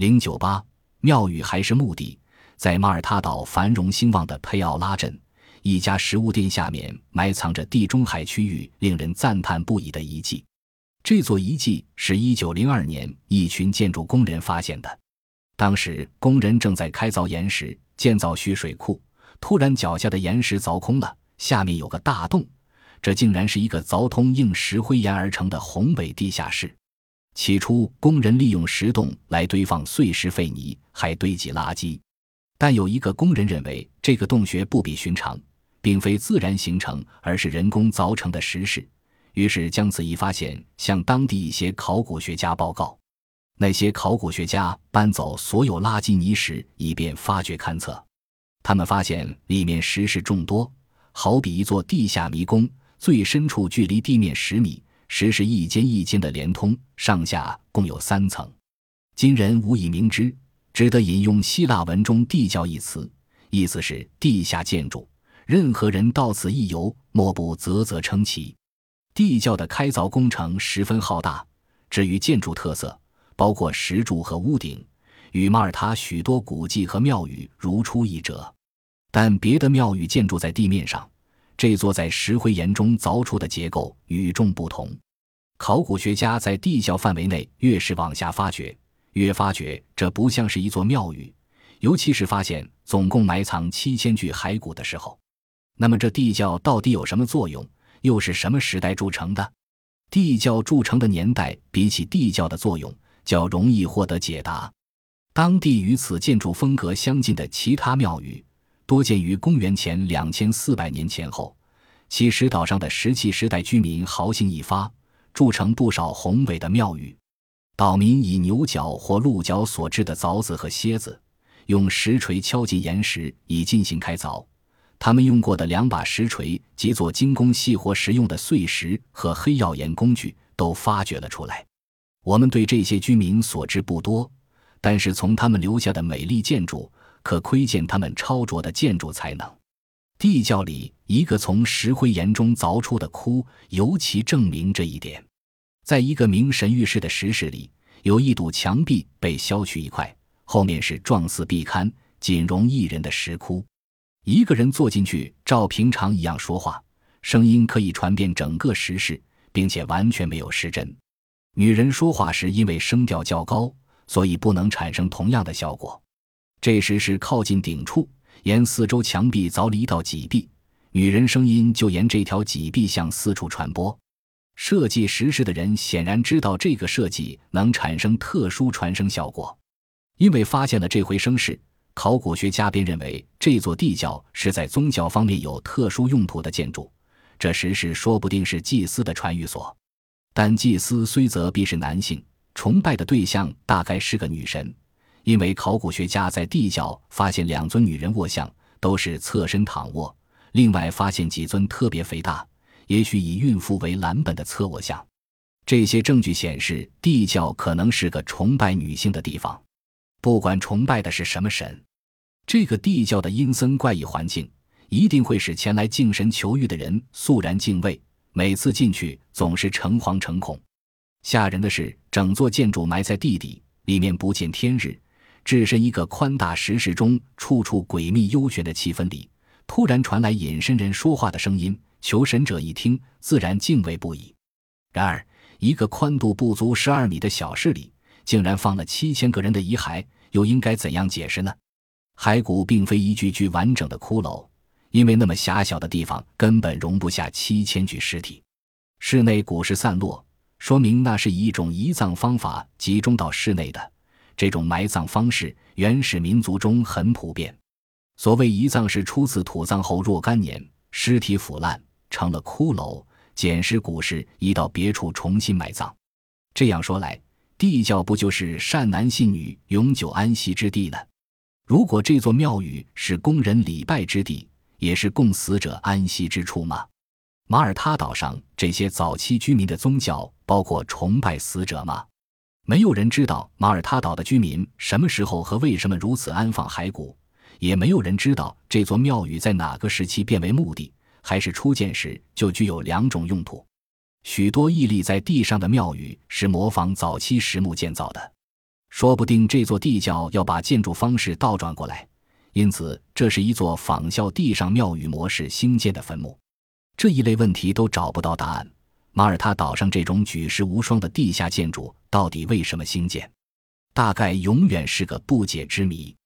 零九八庙宇还是墓地，在马耳他岛繁荣兴旺的佩奥拉镇，一家食物店下面埋藏着地中海区域令人赞叹不已的遗迹。这座遗迹是一九零二年一群建筑工人发现的。当时工人正在开凿岩石，建造蓄水库，突然脚下的岩石凿空了，下面有个大洞，这竟然是一个凿通硬石灰岩而成的宏伟地下室。起初，工人利用石洞来堆放碎石废泥，还堆积垃圾。但有一个工人认为这个洞穴不比寻常，并非自然形成，而是人工凿成的石室。于是将此一发现向当地一些考古学家报告。那些考古学家搬走所有垃圾泥石，以便发掘勘测。他们发现里面石室众多，好比一座地下迷宫，最深处距离地面十米。石室一间一间的连通，上下共有三层。今人无以明之，只得引用希腊文中“地窖”一词，意思是地下建筑。任何人到此一游，莫不啧啧称奇。地窖的开凿工程十分浩大。至于建筑特色，包括石柱和屋顶，与马耳他许多古迹和庙宇如出一辙。但别的庙宇建筑在地面上。这座在石灰岩中凿出的结构与众不同。考古学家在地窖范围内越是往下发掘，越发觉这不像是一座庙宇。尤其是发现总共埋藏七千具骸骨的时候，那么这地窖到底有什么作用？又是什么时代铸成的？地窖铸成的年代比起地窖的作用较容易获得解答。当地与此建筑风格相近的其他庙宇。多见于公元前两千四百年前后，其石岛上的石器时代居民豪兴一发，铸成不少宏伟的庙宇。岛民以牛角或鹿角所制的凿子和楔子，用石锤敲进岩石以进行开凿。他们用过的两把石锤及做精工细活时用的碎石和黑曜岩工具都发掘了出来。我们对这些居民所知不多，但是从他们留下的美丽建筑。可窥见他们超卓的建筑才能。地窖里一个从石灰岩中凿出的窟，尤其证明这一点。在一个名神浴室的石室里，有一堵墙壁被削去一块，后面是状似壁龛、仅容一人的石窟。一个人坐进去，照平常一样说话，声音可以传遍整个石室，并且完全没有失真。女人说话时，因为声调较高，所以不能产生同样的效果。这时是靠近顶处，沿四周墙壁凿了一道脊壁，女人声音就沿这条脊壁向四处传播。设计石室的人显然知道这个设计能产生特殊传声效果，因为发现了这回声室，考古学家便认为这座地窖是在宗教方面有特殊用途的建筑。这石室说不定是祭司的传语所，但祭司虽则必是男性，崇拜的对象大概是个女神。因为考古学家在地窖发现两尊女人卧像，都是侧身躺卧。另外发现几尊特别肥大，也许以孕妇为蓝本的侧卧像。这些证据显示，地窖可能是个崇拜女性的地方。不管崇拜的是什么神，这个地窖的阴森怪异环境一定会使前来敬神求玉的人肃然敬畏。每次进去总是诚惶诚恐。吓人的是，整座建筑埋在地底，里面不见天日。置身一个宽大石室中，处处诡秘幽玄的气氛里，突然传来隐身人说话的声音。求神者一听，自然敬畏不已。然而，一个宽度不足十二米的小室里，竟然放了七千个人的遗骸，又应该怎样解释呢？骸骨并非一具具完整的骷髅，因为那么狭小的地方根本容不下七千具尸体。室内骨尸散落，说明那是以一种移葬方法集中到室内的。这种埋葬方式，原始民族中很普遍。所谓移葬，是初次土葬后若干年，尸体腐烂成了骷髅，捡拾骨尸移到别处重新埋葬。这样说来，地窖不就是善男信女永久安息之地呢？如果这座庙宇是供人礼拜之地，也是供死者安息之处吗？马耳他岛上这些早期居民的宗教包括崇拜死者吗？没有人知道马耳他岛的居民什么时候和为什么如此安放骸骨，也没有人知道这座庙宇在哪个时期变为墓地，还是初建时就具有两种用途。许多屹立在地上的庙宇是模仿早期石墓建造的，说不定这座地窖要把建筑方式倒转过来，因此这是一座仿效地上庙宇模式兴建的坟墓。这一类问题都找不到答案。马耳他岛上这种举世无双的地下建筑到底为什么兴建？大概永远是个不解之谜。